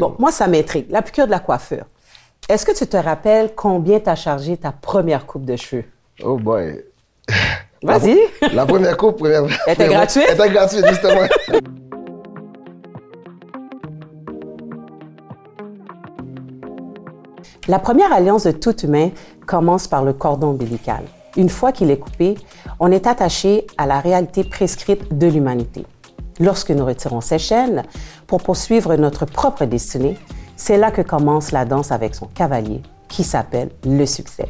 Bon, moi, ça m'intrigue. La piqûre de la coiffure. Est-ce que tu te rappelles combien t'as chargé ta première coupe de cheveux? Oh boy. Vas-y. La première coupe, première. Elle était gratuite? Elle était gratuite, justement. La première alliance de tout humain commence par le cordon ombilical. Une fois qu'il est coupé, on est attaché à la réalité prescrite de l'humanité. Lorsque nous retirons ces chaînes pour poursuivre notre propre destinée, c'est là que commence la danse avec son cavalier, qui s'appelle le succès.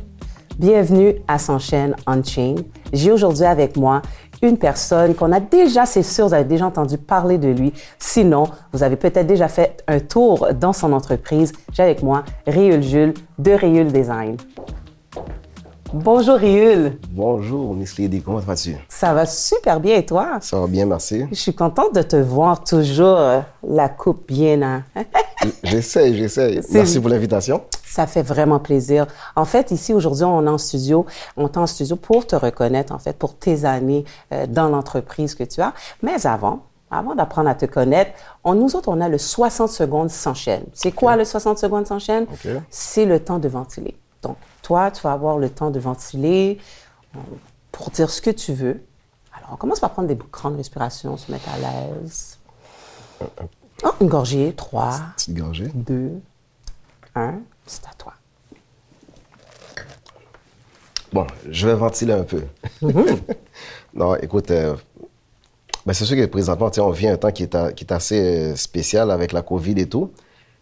Bienvenue à Son chaîne Unchained. J'ai aujourd'hui avec moi une personne qu'on a déjà, c'est sûr, vous avez déjà entendu parler de lui. Sinon, vous avez peut-être déjà fait un tour dans son entreprise. J'ai avec moi Riul Jules de Riul Design. Bonjour Riul. Bonjour, Miss Lady, comment vas-tu? Ça va super bien et toi? Ça va bien, merci. Je suis contente de te voir toujours euh, la coupe bien. Hein? j'essaie, j'essaie. Merci pour l'invitation. Ça fait vraiment plaisir. En fait, ici aujourd'hui, on est en studio. On est en studio pour te reconnaître, en fait, pour tes années euh, dans l'entreprise que tu as. Mais avant, avant d'apprendre à te connaître, on, nous autres, on a le 60 secondes sans chaîne. C'est quoi le 60 secondes sans chaîne? C'est le temps de ventiler. Donc, toi, tu vas avoir le temps de ventiler euh, pour dire ce que tu veux. Alors, on commence par prendre des grandes respirations, se mettre à l'aise. Oh, une gorgée, trois. Petite gorgée. Deux, un. C'est à toi. Bon, je vais ventiler un peu. Mm-hmm. non, écoute, euh, ben c'est sûr que présentement, on vit un temps qui est, qui est assez euh, spécial avec la COVID et tout.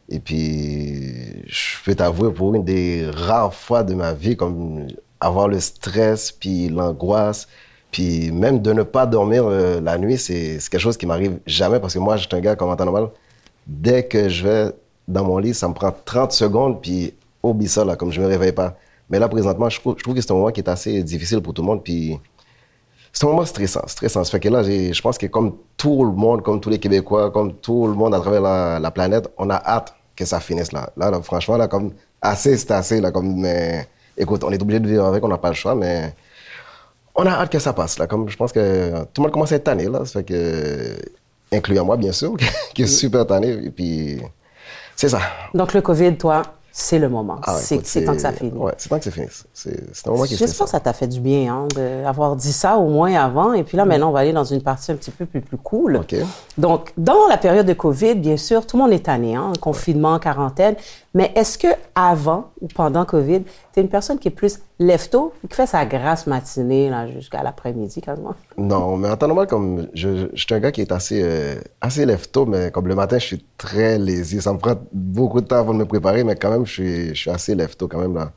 Et puis, je peux t'avouer, pour une des rares fois de ma vie, comme avoir le stress, puis l'angoisse, puis même de ne pas dormir euh, la nuit, c'est quelque chose qui m'arrive jamais parce que moi, je suis un gars comme en temps normal. Dès que je vais dans mon lit, ça me prend 30 secondes, puis oublie ça, là, comme je me réveille pas. Mais là, présentement, je trouve, que c'est un moment qui est assez difficile pour tout le monde, puis c'est un moment stressant, stressant. Ça fait que là, je pense que comme tout le monde, comme tous les Québécois, comme tout le monde à travers la planète, on a hâte que ça finisse là. Là, franchement, là, comme assez, c'est assez, là, comme, mais écoute, on est obligé de vivre avec, on n'a pas le choix, mais on a hâte que ça passe, là. Comme je pense que tout le monde commence à être tanné, là. Ça fait que, incluant moi, bien sûr, qui est super tanné, et puis, c'est ça. Donc, le COVID, toi, c'est le moment. Ah, c'est temps que ça finisse. Oui, c'est temps que ça finisse. C'est un moment qui J'espère que ça t'a fait du bien hein, d'avoir dit ça au moins avant. Et puis là, mm. maintenant, on va aller dans une partie un petit peu plus, plus cool. Donc, dans la période de COVID, bien sûr, tout le monde est tanné, hein, confinement, quarantaine. Mais est-ce que avant ou pendant COVID, tu es une personne qui est plus lève-tôt qui fait sa grasse matinée jusqu'à l'après-midi quasiment? Non, mais en temps normal, comme je, je, suis un gars qui est assez, euh, assez lève-tôt, mais comme le matin, je suis très lazy. Ça me prend beaucoup de temps avant de me préparer, mais quand même, je suis, je suis assez lève-tôt quand même là.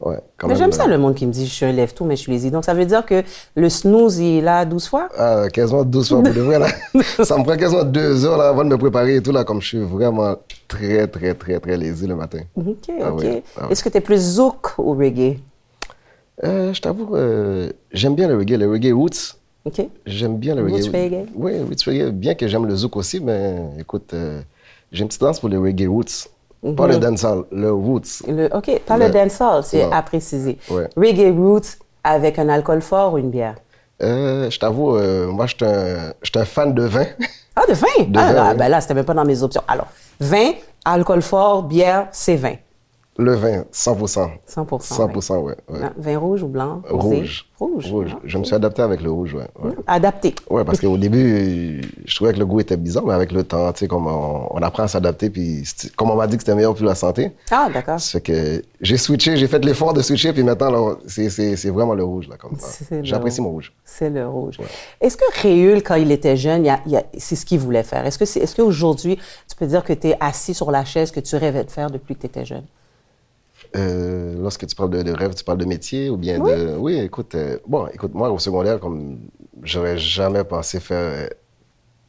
Ouais, mais j'aime ça, euh, le monde qui me dit je suis un lève-tôt, mais je suis lazy. Donc, ça veut dire que le snooze, il est là 12 fois? Ah, quasiment 12 fois pour de vrai, là. ça me prend quasiment deux heures là, avant de me préparer et tout, là, comme je suis vraiment très, très, très, très lazy le matin. OK, ah OK. Ah Est-ce que tu es plus zouk ou reggae? Euh, je t'avoue, euh, j'aime bien le reggae, le reggae roots. OK. J'aime bien le reggae. Roots reggae? Oui, roots reggae. Bien que j'aime le zouk aussi, mais écoute, j'ai une petite danse pour le reggae roots. Pas le mhm. dancehall, le roots. OK, pas le, le dancehall, c'est à préciser. Reggae roots avec un alcool fort ou une bière? Euh, je t'avoue, euh, moi, je suis un, fan de vin. Ah, de vin? De ah, vin, ben là, c'était même pas dans mes options. Alors, vin, alcool fort, bière, c'est vin. Le vin, 100%. 100%. 100%, oui. Ouais. Vin rouge ou blanc? Rouge. Rouge. rouge. Je me suis adapté avec le rouge, oui. Ouais. Adapté. Oui, parce qu'au début, je trouvais que le goût était bizarre, mais avec le temps, tu sais, comme on, apprend à s'adapter, puis comme on m'a dit que c'était meilleur pour la santé. Ah, d'accord. Ça fait que j'ai switché, j'ai fait l'effort de switcher, puis maintenant, c'est vraiment le rouge, là, comme J'apprécie mon rouge. C'est le rouge. Est-ce que Réul, quand il était jeune, c'est ce qu'il voulait faire? Est-ce qu'aujourd'hui, est, qu'aujourd'hui, tu peux dire que tu es assis sur la chaise que tu rêvais de faire depuis que tu étais jeune? Euh, lorsque tu parles de, rêve, tu parles de métier ou bien de. Oui, écoute, euh, bon, écoute, moi, au secondaire, comme j'aurais jamais pensé faire.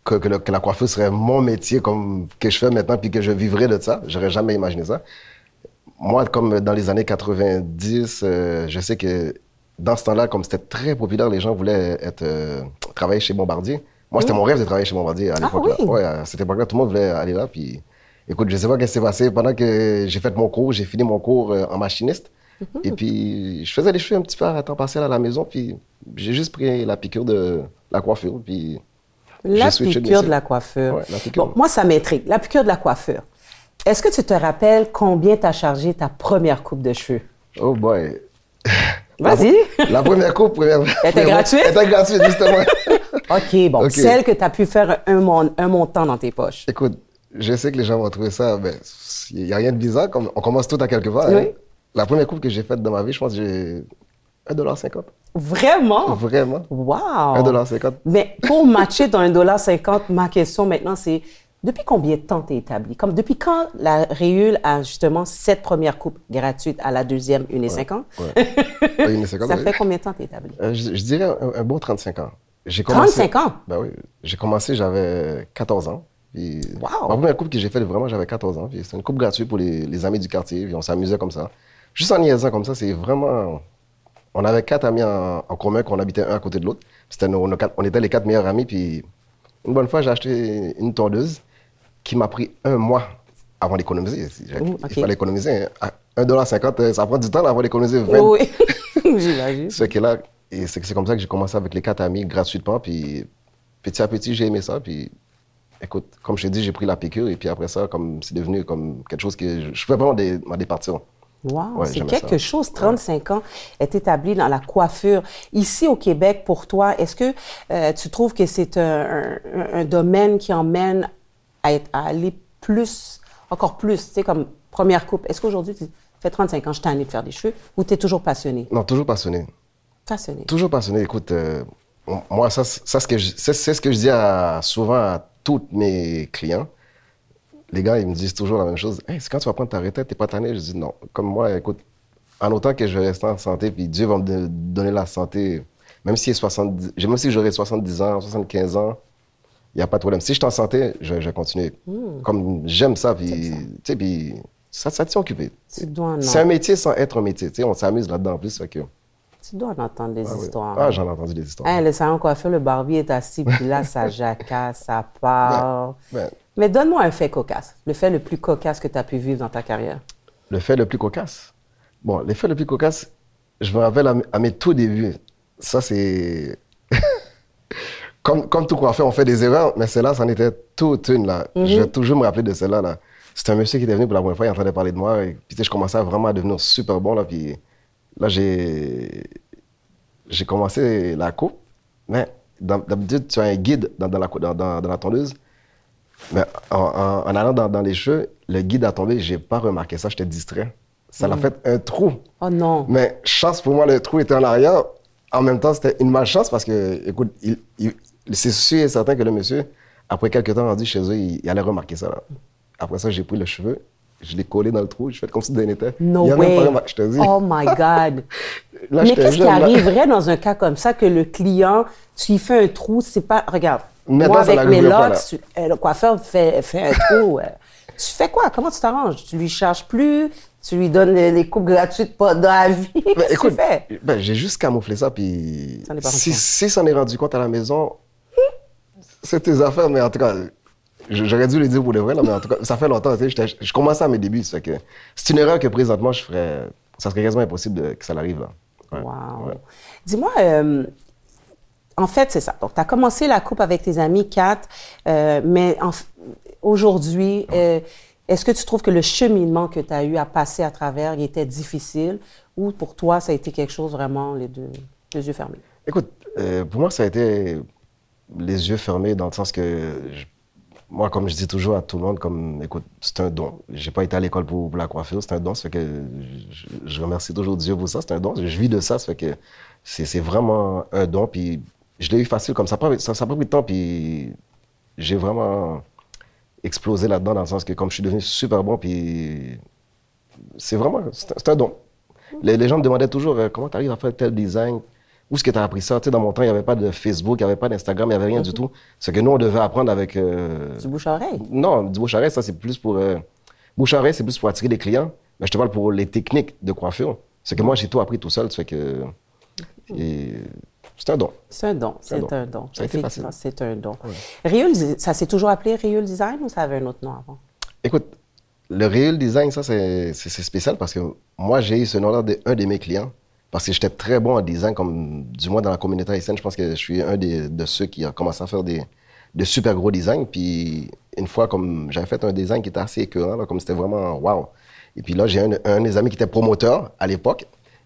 Que, que, la coiffure serait mon métier comme que je fais maintenant puis que je vivrais de ça. J'aurais jamais imaginé ça. Moi, comme dans les années 90, euh, je sais que dans ce temps-là, comme c'était très populaire, les gens voulaient être, travailler chez Bombardier. Moi, c'était mon rêve de travailler chez Bombardier à l'époque. Ah, ouais, à cette époque-là, tout le monde voulait aller là. Puis Écoute, je ne sais pas ce qui s'est passé. Pendant que j'ai fait mon cours, j'ai fini mon cours euh, en machiniste. Mhm. Et puis, je faisais les cheveux un petit peu à temps partiel à la maison. Puis, j'ai juste pris la piqûre de la coiffure. Puis, la piqûre de, la coiffure. Ouais, la piqûre. Bon, moi, ça m'intrigue. La piqûre de la coiffure. Est-ce que tu te rappelles combien t'as chargé ta première coupe de cheveux? Oh boy. Vas-y. La première coupe, première. Elle était gratuite? Elle était gratuite, justement. OK, bon. Ok. Celle que tu as pu faire un, mon- un montant dans tes poches. Écoute, je sais que les gens vont trouver ça, mais il n'y a rien de bizarre. Comme, on commence tout à quelque part. hein. La première coupe que j'ai faite dans ma vie, je pense que j'ai 1,50$. Vraiment? Vraiment. Wow! 1,50$. Mais pour matcher ton 1,50$, ma question maintenant, c'est depuis combien de temps t'es établi? Comme depuis quand la Réule a justement cette première coupe gratuite à la deuxième 1,50$? Ouais. 1,50$, Ça fait combien de temps t'es établi? Euh, je, je dirais un, un bon 35 ans. J'ai 35 ans? Ben oui. J'ai commencé, j'avais 14 ans. Puis Wow! Ma première coupe que j'ai faite, vraiment, j'avais 14 ans. C'était une coupe gratuite pour les, les amis du quartier. Puis on s'amusait comme ça. Juste en niaisant comme ça, c'est vraiment... On avait quatre amis en, en commun qu'on habitait un à côté de l'autre. On était les quatre meilleurs amis. Puis une bonne fois, j'ai acheté une tondeuse qui m'a pris un mois avant d'économiser. Il Ouh, ok. fallait économiser. hein. À 1,50$, euh, ça prend du temps avant d'économiser 20, Oui, j'imagine. c'est que là, et c'est c'est comme ça que j'ai commencé avec les quatre amis gratuitement. Puis petit à petit, j'ai aimé ça. Puis écoute, comme je t'ai dit, j'ai pris la piqûre. Et puis après ça, comme c'est devenu comme quelque chose que je, pouvais vraiment dé- m'en départir. Wow, Ouais, c'est quelque ça. chose, 35 ans, est établi dans la coiffure. Ici au Québec, pour toi, est-ce que euh, tu trouves que c'est un, un- un domaine qui emmène à, être- à aller plus, encore plus, tu sais, comme première coupe? Est-ce qu'aujourd'hui, tu fais 35 ans, je t'ai année de faire des cheveux, ou tu es toujours passionné? Non, toujours passionné. Passionné. Toujours passionné. Écoute, euh, moi, ça, c'est- ça, ce que je- c'est c'est ce que je dis à- souvent à tous mes clients. Les gars, ils me disent toujours la même chose. Hey, c'est quand tu vas prendre ta retraite, t'es pas tanné? Je dis non. Comme moi, écoute, en autant que je vais rester en santé, puis Dieu va me don- donner la santé, même si, 70, même si j'aurai 70 ans, 75 ans, il n'y a pas de problème. Si je suis en santé, je, je vais continuer. Comme j'aime ça, puis, puis ça, ça tient occupé. C'est un métier sans être un métier. On s'amuse là-dedans en plus. Fait que, tu dois en entendre des ah oui. histoires. Ah, j'en ai entendu des histoires. Hein, le salon coiffeur, le barbier est assis, puis là, ça jacasse, ça part. Ben, Mais donne-moi un fait cocasse, le fait le plus cocasse que tu as pu vivre dans ta carrière. Le fait le plus cocasse? Bon, le fait le plus cocasse, je me rappelle à, mes- à mes tout débuts. Ça, c'est. comme, comme tout coiffeur, on fait des erreurs, mais celle-là, c'en était toute une. Là. Je vais toujours me rappeler de celle-là. Là. C'était un monsieur qui était venu pour la première fois, il entendait parler de moi. Et puis, je commençais à vraiment à devenir super bon. Là, puis là, j'ai. J'ai commencé la coupe, mais d'hab- d'habitude, tu as un guide dans, dans la, dans, dans, la tondeuse. Mais en, en- en allant dans, dans les cheveux, le guide a tombé, j'ai pas remarqué ça, j'étais distrait. Ça l'a fait un trou. Oh non. Mais chance pour moi, le trou était en arrière. En même temps, c'était une malchance parce que, écoute, il, il- c'est sûr et certain que le monsieur, après quelques temps rendu chez eux, il, il allait remarquer ça. là. Après ça, j'ai pris le cheveu, je l'ai collé dans le trou, je fais comme si de rien n'était. No il même way. pas remarqué, je te dis. Oh my God. Là, Mais qu'est-ce qui arriverait dans un cas comme ça que le client, tu lui fais un trou, c'est pas. Regarde, Maintenant, moi avec mes locks, tu- euh, le coiffeur fait, fait un trou. euh, tu fais quoi? Comment tu t'arranges? Tu lui charges plus? Tu lui donnes les, les coupes gratuites pas dans la vie? Qu'est-ce Ben, que écoute, tu fais? ben, j'ai juste camouflé ça, puis si, si s'en est rendu compte à la maison, c'est tes affaires, mais en tout cas, j'aurais dû le dire pour le vrai, là, mais en tout cas, ça fait longtemps, tu sais, j'étais- je commençais à mes débuts, ça fait que c'est une erreur que présentement, je ferais, ça serait quasiment impossible de- que ça arrive là. Ouais, Wow. ouais. Dis-moi, euh, en fait, c'est ça. Donc, tu as commencé la coupe avec tes amis, Kat, euh, mais en aujourd'hui, euh, est-ce que tu trouves que le cheminement que tu as eu à passer à travers, il était difficile ou pour toi, ça a été quelque chose vraiment les deux, les yeux fermés? Écoute, euh, pour moi, ça a été les yeux fermés dans le sens que, je- moi, comme je dis toujours à tout le monde, comme, écoute, c'est un don. J'ai pas été à l'école pour, pour la coiffure, c'est un don. Que je, remercie toujours Dieu pour ça, c'est un don. Je vis de ça, que c'est vraiment un don. Puis je l'ai eu facile comme ça. Ça n'a pas, pris de temps, puis j'ai vraiment explosé là-dedans dans le sens que comme je suis devenu super bon, puis c'est vraiment, c'est un- don. Les, les gens me demandaient toujours euh, comment tu arrives à faire tel design, où est-ce que tu as appris ça? Tu sais, dans mon temps, il n'y avait pas de Facebook, il n'y avait pas d'Instagram, il n'y avait rien du tout. C'est que nous, on devait apprendre avec. euh, Du bouche à oreille? non, du bouche à oreille, ça, c'est plus pour. euh, bouche à oreille, c'est plus pour attirer des clients. Mais je te parle pour les techniques de coiffure. C'est que moi, j'ai tout appris tout seul. Ça fait que. et C'est un don. C'est un don. C'est un don. Ça a été Effectivement, facile. C'est un don. Ça s'est toujours appelé Riul Design ou ça avait un autre nom avant? Écoute, le real design, ça, c'est spécial parce que moi, j'ai eu ce nom-là d'un de mes clients. Parce que j'étais très bon en design, comme du moins dans la communauté haïtienne, je pense que je suis un des, de ceux qui a commencé à faire des, de super gros designs. Puis une fois, comme j'avais fait un design qui était assez écœurant, là, comme c'était vraiment wow. Et puis là, j'ai un, un des amis qui était promoteur à l'époque.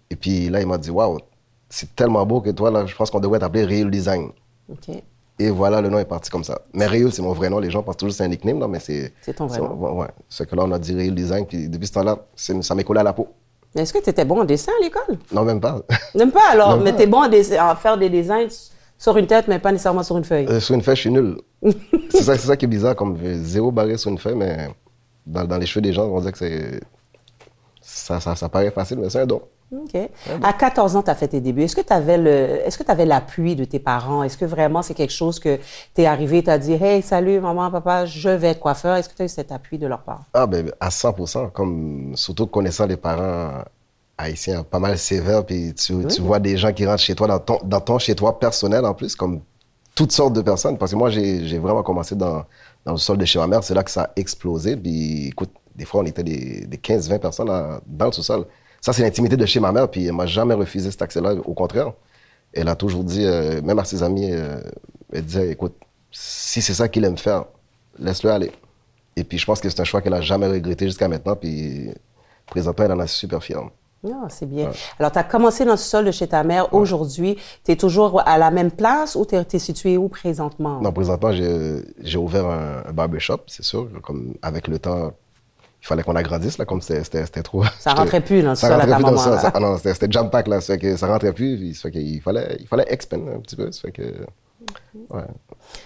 Et puis là, il m'a dit, wow, c'est tellement beau que toi, là, je pense qu'on devrait t'appeler Real Design. OK. Et voilà, le nom est parti comme ça. Mais Real, c'est mon vrai nom. Les gens pensent toujours que c'est un nickname, là, mais c'est. C'est ton vrai nom. Ouais, ouais. C'est que là, on a dit Real Design. Puis depuis ce temps-là, ça m'est collé à la peau. Mais est-ce que tu étais bon en dessin à l'école? Non, même pas. N'aime pas alors, mais tu es bon en, faire des designs sur une tête, mais pas nécessairement sur une feuille. Euh, sur une feuille, je suis nul. c'est ça, c'est ça qui est bizarre, comme zéro barré sur une feuille, mais dans, dans les cheveux des gens, on dirait que c'est. Ça, ça, ça paraît facile, mais c'est un don. OK. À 14 ans, tu as fait tes débuts. Est-ce que tu avais le, est-ce que tu avais l'appui de tes parents? Est-ce que vraiment c'est quelque chose que tu es arrivé, tu as dit, hey, salut, maman, papa, je vais être coiffeur? Est-ce que tu as eu cet appui de leur part? Ah, ben, à 100 comme surtout connaissant les parents haïtiens pas mal sévères, puis tu, tu vois des gens qui rentrent chez toi, dans ton, dans ton chez toi personnel en plus, comme toutes sortes de personnes. Parce que moi, j'ai j'ai vraiment commencé dans, dans le sol de chez ma mère, c'est là que ça a explosé. Puis écoute, des fois, on était des, des 15-20 personnes à- dans le sous-sol. Ça, c'est l'intimité de chez ma mère, puis elle m'a jamais refusé cet accès-là. Au contraire, elle a toujours dit, euh, même à ses amis, euh, elle disait, écoute, si c'est ça qu'il aime faire, laisse-le aller. Et puis, je pense que c'est un choix qu'elle a jamais regretté jusqu'à maintenant. Puis, présentement, elle en est super fière. Non, Ah, c'est bien. Alors, tu as commencé dans le sol de chez ta mère. Aujourd'hui, tu es toujours à la même place ou tu es, situé où présentement? Non, présentement, j'ai j'ai ouvert un, un barbershop, c'est sûr. Comme avec le temps, il fallait qu'on agrandisse, là, comme c'était trop. Ça rentrait plus dans ça rentrait plus dans là. Ça- ah non, c'était jam pack, là. Ça fait que ça rentrait plus. Puis, ça fait qu'il fallait, il fallait expand un petit peu. Ça fait que. Ouais.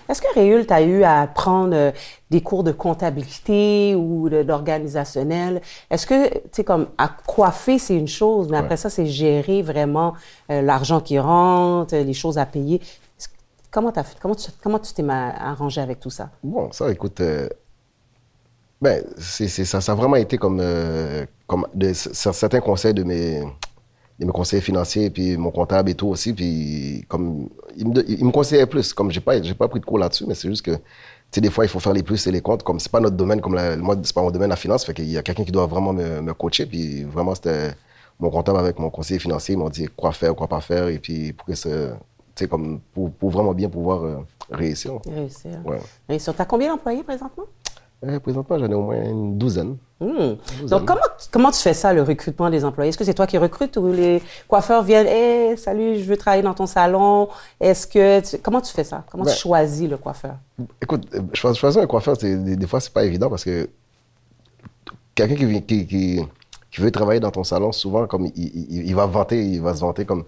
Est-ce que Réul, tu as eu à prendre euh, des cours de comptabilité ou d'organisationnel? Est-ce que, tu sais, comme à coiffer, c'est une chose, mais après ça, c'est gérer vraiment euh, l'argent qui rentre, les choses à payer. Comment, t'as fait, comment tu comment tu t'es arrangé avec tout ça? Bon, ça, écoute, euh, ben, c'est, ça, ça a vraiment été comme, euh, comme de, c- certains conseils de mes, de mes conseillers financiers, puis mon comptable et tout aussi, puis comme, il me, il me conseillait plus, comme j'ai pas, j'ai pas pris de cours là-dessus, mais c'est juste que, tu sais, des fois, il faut faire les plus et les comptes, comme c'est pas notre domaine, comme la- moi, c'est pas mon domaine la finance, fait qu'il y a quelqu'un qui doit vraiment me, me coacher, puis vraiment, c'était mon comptable avec mon conseiller financier, ils m'ont dit quoi faire, quoi pas faire, et puis pour que ce, tu sais, comme, pour, pour vraiment bien pouvoir euh, réussir. Réussir. Ouais. Réussir. Tu as combien d'employés présentement? Euh, présentement, j'en ai au moins une douzaine. Hmm. Donc, comment, comment tu fais ça, le recrutement des employés? Est-ce que c'est toi qui recrutes ou les coiffeurs viennent, hey, salut, je veux travailler dans ton salon? Est-ce que, tu- comment tu fais ça? Comment Ben- tu choisis le coiffeur? Écoute, euh, cho- choisir un coiffeur, des, des fois, c'est pas évident parce que quelqu'un qui, qui, qui, qui veut travailler dans ton salon, souvent, comme il, il- il va vanter, il va se vanter comme.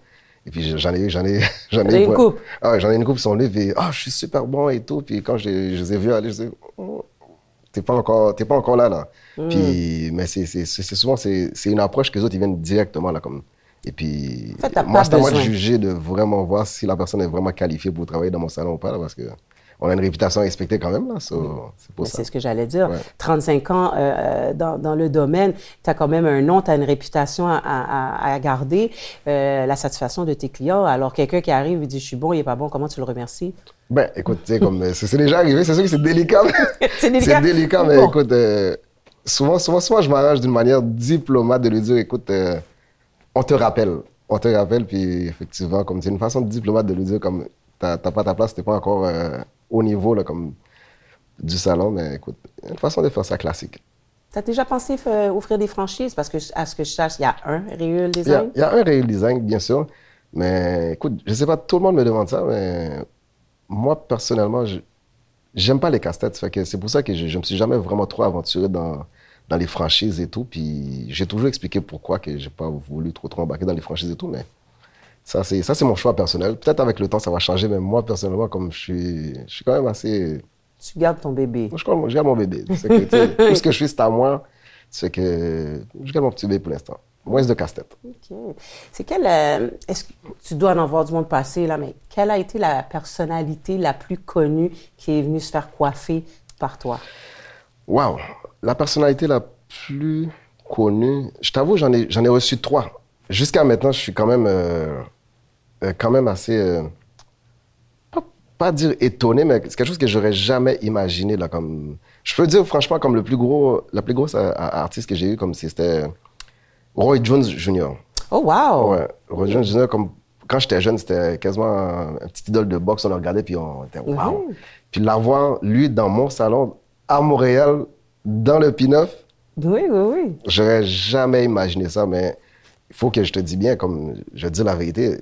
Et puis j'en ai eu, j'en ai, j'en eu une coupe? Ah, j'en ai une coupe, ils sont puis ah, je suis super bon et tout. Puis quand je, les- je les ai vus aller, je dis, oh, t'es pas encore, t'es pas encore là, là. Hmm. Puis, mais c'est, c'est, c'est c'est souvent, c'est, c'est une approche que les autres, ils viennent directement, là, comme. Et puis, En fait, moi, c'est à moi de juger, de vraiment voir si la personne est vraiment qualifiée pour travailler dans mon salon ou pas, là, parce que on a une réputation à respecter quand même, là. so, c'est pour Mais ça. C'est ce que j'allais dire. Ouais. 35 ans euh, dans, dans le domaine, tu as quand même un nom, tu as une réputation à, à- à garder, euh, la satisfaction de tes clients. Alors, quelqu'un qui arrive et dit, je suis bon, il est pas bon, comment tu le remercies? Ben, écoute, tu sais, comme euh, c'est déjà arrivé, c'est sûr que c'est délicat. C'est délicat? C'est délicat, mais Bon. écoute, euh, souvent, souvent, souvent, je m'arrange d'une manière diplomate de lui dire, écoute, euh, on te rappelle. On te rappelle, puis effectivement, comme c'est une façon diplomate de lui dire, comme, t'as t'as pas ta place, t'es pas encore euh, au niveau, là, comme, du salon, mais écoute, une façon de faire ça classique. Tu as déjà pensé euh, ouvrir des franchises? Parce que, à ce que je sache, il y a un Réul Il y, a, Design. il y a un real design, bien sûr, mais écoute, je sais pas, tout le monde me demande ça, mais moi, personnellement, je j'aime pas les casse-têtes. C'est pour ça que je, je me suis jamais vraiment trop aventuré dans, dans les franchises et tout. Puis j'ai toujours expliqué pourquoi que j'ai pas voulu trop, trop embarquer dans les franchises et tout, mais ça, c'est, ça, c'est mon choix personnel. Peut-être avec le temps, ça va changer, mais moi, personnellement, comme je suis, je suis quand même assez. Tu gardes ton bébé. Moi, je, je garde mon bébé. Que, ce que je fais, c'est à moi. C'est que je garde mon petit bébé pour l'instant. Moins de casse-tête. OK. C'est quelle. euh, Est-ce que tu dois en voir du monde passer, là, mais quelle a été la personnalité la plus connue qui est venue se faire coiffer par toi? Wow, la personnalité la plus connue, je t'avoue, j'en ai, j'en ai reçu trois. Jusqu'à maintenant, je suis quand même, euh, euh, quand même assez, euh, pas, pas dire étonné, mais c'est quelque chose que j'aurais jamais imaginé là. Comme, je peux dire franchement comme le plus gros, la plus grosse artiste que j'ai eu, comme c'était Roy Jones Jr. Oh, wow! Ouais, Roy Jones Jr. comme quand j'étais jeune, c'était quasiment un, petit idole de boxe. On le regardait, puis on était waouh. Puis l'avoir, lui, dans mon salon, à Montréal, dans le P9. Oui, oui, oui. J'aurais jamais imaginé ça, mais il faut que je te dise bien, comme je dis la vérité,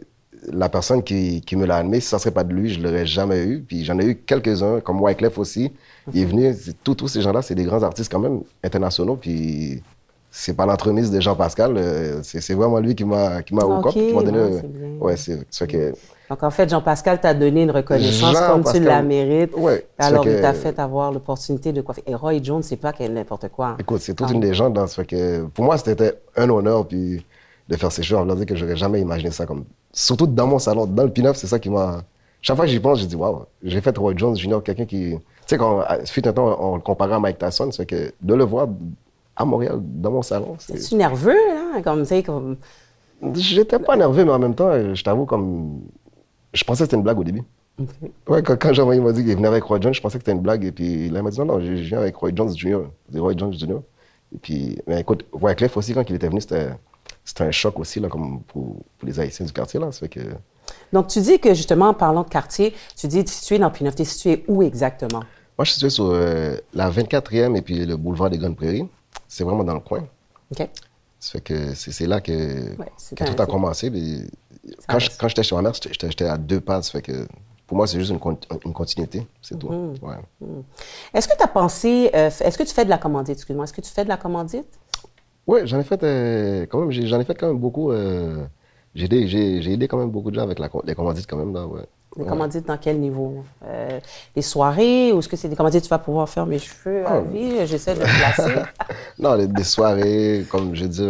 la personne qui, qui me l'a animé, si ça serait pas de lui, je l'aurais jamais eu. Puis j'en ai eu quelques-uns, comme Wyclef aussi. Il est venu, tous ces gens-là, c'est des grands artistes quand même internationaux. Puis c'est pas l'entremise de Jean-Pascal, euh, c'est vraiment lui qui m'a qui m'a okay, qui donné. ouais, c'est que. Donc en fait, Jean-Pascal t'a donné une reconnaissance comme tu la mérites. Ouais, alors il t'a fait avoir l'opportunité de coiffer. Et Roy Jones, c'est pas n'importe quoi. Écoute, c'est toute ah. une légende. Dans, ce que pour moi, c'était un honneur puis de faire ces choses. Je dire que j'aurais jamais imaginé ça comme. Surtout dans mon salon, dans le pin c'est ça qui m'a. Chaque fois que j'y pense, je dis waouh, j'ai fait Roy Jones Junior, quelqu'un qui. Tu sais, quand fut un temps, on le comparait à Mike Tyson, c'est que de le voir à Montréal, dans mon salon. C'est-tu nerveux, hein? Comme, tu comme... J'étais pas nerveux, mais en même temps, je t'avoue, comme. Je pensais que c'était une blague au début. Ouais, quand, quand Jean-Marie m'a dit qu'il venait avec Roy Jones, je pensais que c'était une blague. Et puis là, il m'a dit non, non, je viens avec Roy Jones Jr. C'est Roy Jones Jr. Et puis, mais écoute, Wyclef aussi, quand il était venu, c'était un choc aussi, là, comme pour, pour, les Haïtiens du quartier. Là. Ça fait que... Donc, tu dis que justement, en parlant de quartier, tu dis tu es situé dans Pinot. Tu es situé où exactement? Moi, je suis situé sur euh, la 24e et puis le boulevard des Grandes Prairies. C'est vraiment dans le coin. OK. Ça fait que c'est là que, tout a commencé. quand, quand j'étais chez ma mère, j'étais à deux pas. Ça fait que pour moi, c'est juste une, une continuité, c'est tout. Mhm. Ouais. Mhm. Est-ce que tu as pensé, euh, est-ce que tu fais de la commandite, excuse-moi, est-ce que tu fais de la commandite? Oui, j'en ai fait euh, quand même, j'en ai fait quand même beaucoup. Euh, j'ai aidé, aidé, quand même beaucoup de gens avec la, les commandites quand même. Là, ouais. Des commandites dans quel niveau? Euh, des soirées ou est-ce que c'est des commandites tu vas pouvoir faire mes cheveux à ah. vie? J'essaie de me placer? non, des soirées, comme je dis,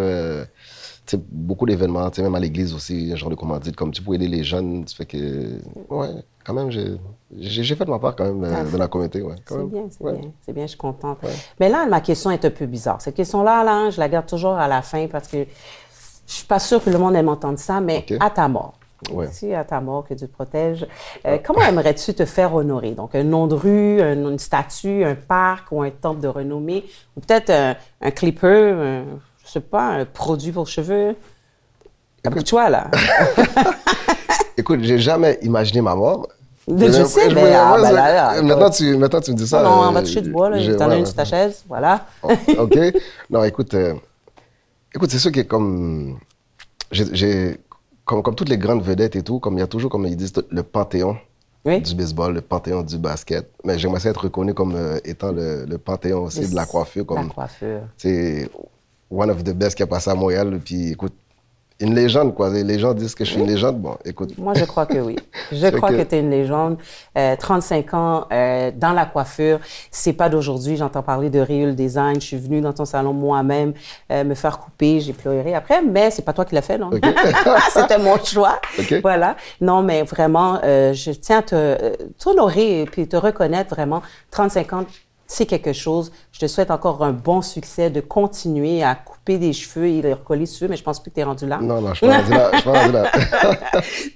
beaucoup d'événements, même à l'église aussi, un genre de commandite, comme tu peux aider les jeunes. Ça fait que, ouais, quand même, j'ai fait de ma part quand même euh, de la communauté. Ouais, c'est bien, c'est bien. C'est bien, je suis contente. Mais là, ma question est un peu bizarre. Cette question-là, là, je la garde toujours à la fin parce que je suis pas sûre que le monde aime entendre ça, mais à ta mort. Ouais. Si à ta mort, que Dieu te protège. Euh, comment aimerais-tu te faire honorer? Donc, un nom de rue, une statue, un parc ou un temple de renommée, ou peut-être un, clipper, un, je sais pas, un produit pour cheveux. Écoute, toi, là. Écoute, j'ai jamais imaginé ma mort. je, sais, mais ah, là, maintenant, tu, maintenant, tu me dis ça. Non, on va toucher du bois, là. T'en as une sur ta chaise, voilà. Oh, OK. Non, écoute, euh, écoute, c'est sûr que comme... J'ai comme, comme toutes les grandes vedettes et tout, comme il y a toujours, comme ils disent, le panthéon du baseball, le panthéon du basket. Mais j'aimerais être reconnu comme euh, étant le, le, panthéon aussi de la coiffure. Comme, la coiffure. One of the best qui a passé à Montréal. Puis écoute, une légende, quoi. Les gens disent que je suis une légende. Bon, écoute. Moi, je crois que oui. Je crois que, tu es une légende. Euh, 35 ans euh, dans la coiffure, c'est pas d'aujourd'hui. J'entends parler de Real Design. Je suis venue dans ton salon moi-même euh, me faire couper. J'ai pleuré après, mais c'est pas toi qui l'as fait, non? C'était mon choix. Voilà. Non, mais vraiment, euh, je tiens à te t'honorer et puis te reconnaître vraiment. 35 ans, c'est quelque chose. Je te souhaite encore un bon succès, de continuer à couper des cheveux et les recoller sur mais je pense plus que tu es rendu là. Non, non, je suis rendu là. Je suis pas rendu là.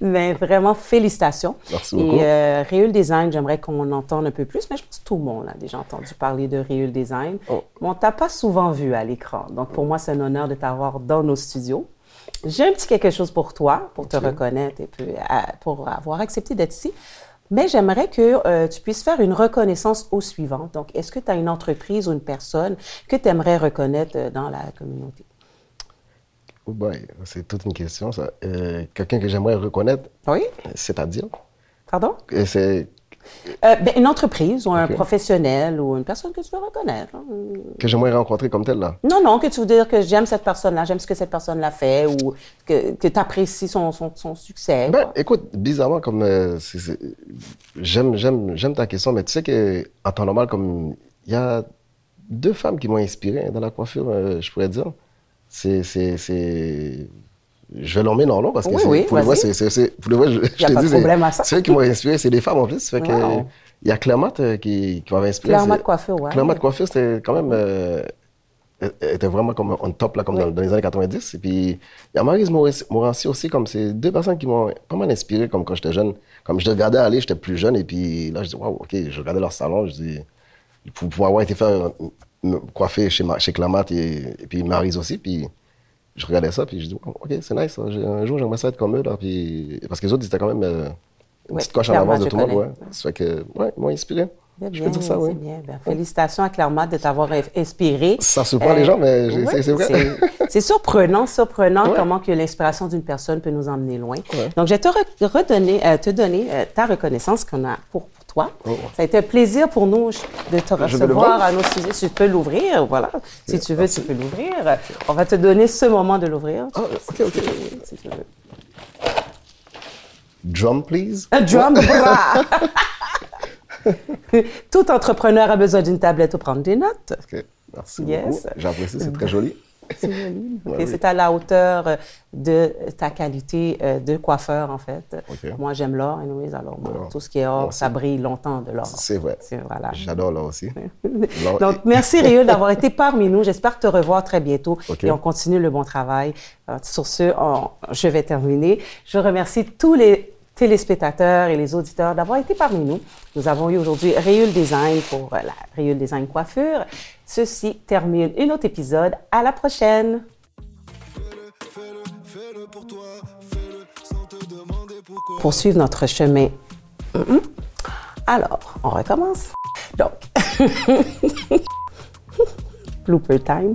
mais vraiment, félicitations. Merci beaucoup. Et euh, Réul Design, j'aimerais qu'on entende un peu plus, mais je pense que tout le monde a déjà entendu parler de Réul Design. Oh. Bon, on t'a pas souvent vu à l'écran, donc pour moi, c'est un honneur de t'avoir dans nos studios. J'ai un petit quelque chose pour toi, pour te reconnaître et euh, pour avoir accepté d'être ici. Mais j'aimerais que euh, tu puisses faire une reconnaissance au suivant. Donc, est-ce que tu as une entreprise ou une personne que tu aimerais reconnaître euh, dans la communauté? Oh boy, c'est toute une question, ça. Euh, quelqu'un que j'aimerais reconnaître? Oui. C'est-à-dire? Pardon? C'est euh, ben, une entreprise ou un professionnel ou une personne que tu veux reconnaître. Hein. Que j'aimerais rencontrer comme telle, là? Non, non, que tu veux dire que j'aime cette personne-là, j'aime ce que cette personne-là fait ou que, que tu apprécies son, son, son, succès. Ben, écoute, bizarrement, comme. Euh, j'aime, j'aime, j'aime ta question, mais tu sais qu'en temps normal, comme. Il y a deux femmes qui m'ont inspiré dans la coiffure, euh, je pourrais dire. C'est. Je vais nommer non, non, parce que oui, pour le vrai, c'est, pour le je, je te dis, c'est eux qui m'ont inspiré, c'est des femmes en plus. Fait que, il y a Clermont euh, qui, qui m'avait inspiré. Clermont de coiffure, ouais. Clermont de coiffure, c'était quand même, euh, était vraiment comme on top, là, comme dans, les années 90. Et puis, il y a Marise Morancy aussi, comme c'est deux personnes qui m'ont pas mal inspiré, comme quand j'étais jeune. Comme je les regardais aller, j'étais plus jeune, et puis là, je dis, waouh, OK, je regardais leur salon, je dis, pour pouvoir avoir été faire coiffer chez, chez et, et puis Marise aussi, puis je regardais ça, puis je dis, OK, c'est nice. hein. Un jour, j'aimerais ça être comme eux. Là, puis... Parce que les autres, ils étaient quand même euh, une Ouais, petite coche en clairement, avance de tout le monde. Ouais. Ça fait que, ouais, ils m'ont inspiré. Je bien, peux dire ça, oui. bien. Félicitations à Clermont de t'avoir in- inspiré. Ça surprend les gens, mais c'est- vrai. c'est- surprenant, surprenant Ouais. comment que l'inspiration d'une personne peut nous emmener loin. Ouais. Donc, je vais te re- redonner, euh, te donner euh, ta reconnaissance qu'on a pour toi. Oh. Ça a été un plaisir pour nous de te recevoir voir. à nos sujets. Tu peux l'ouvrir, voilà. Si tu veux, tu peux l'ouvrir. On va te donner ce moment de l'ouvrir. Ah, OK, OK. Si tu veux. Drum, please. Un drum bras! Tout entrepreneur a besoin d'une tablette pour prendre des notes. OK, merci Yes. beaucoup. J'apprécie, c'est très joli. C'est joli. Ouais, Ok, oui. C'est à la hauteur euh, de ta qualité euh, de coiffeur, en fait. Moi, j'aime l'or, anyways, alors moi, tout ce qui est or, ça brille longtemps de l'or. C'est vrai. Voilà. J'adore là aussi. L'or- Donc, merci Réul d'avoir été parmi nous. J'espère te revoir très bientôt et on continue le bon travail. Euh, sur ce, on- je vais terminer. Je remercie tous les téléspectateurs et les auditeurs d'avoir été parmi nous. Nous avons eu aujourd'hui Réul Design pour euh, la Réul Design Coiffure. Ceci termine un autre épisode. À la prochaine! Poursuivre notre chemin. Mhm. Alors, on recommence. Donc, blooper time.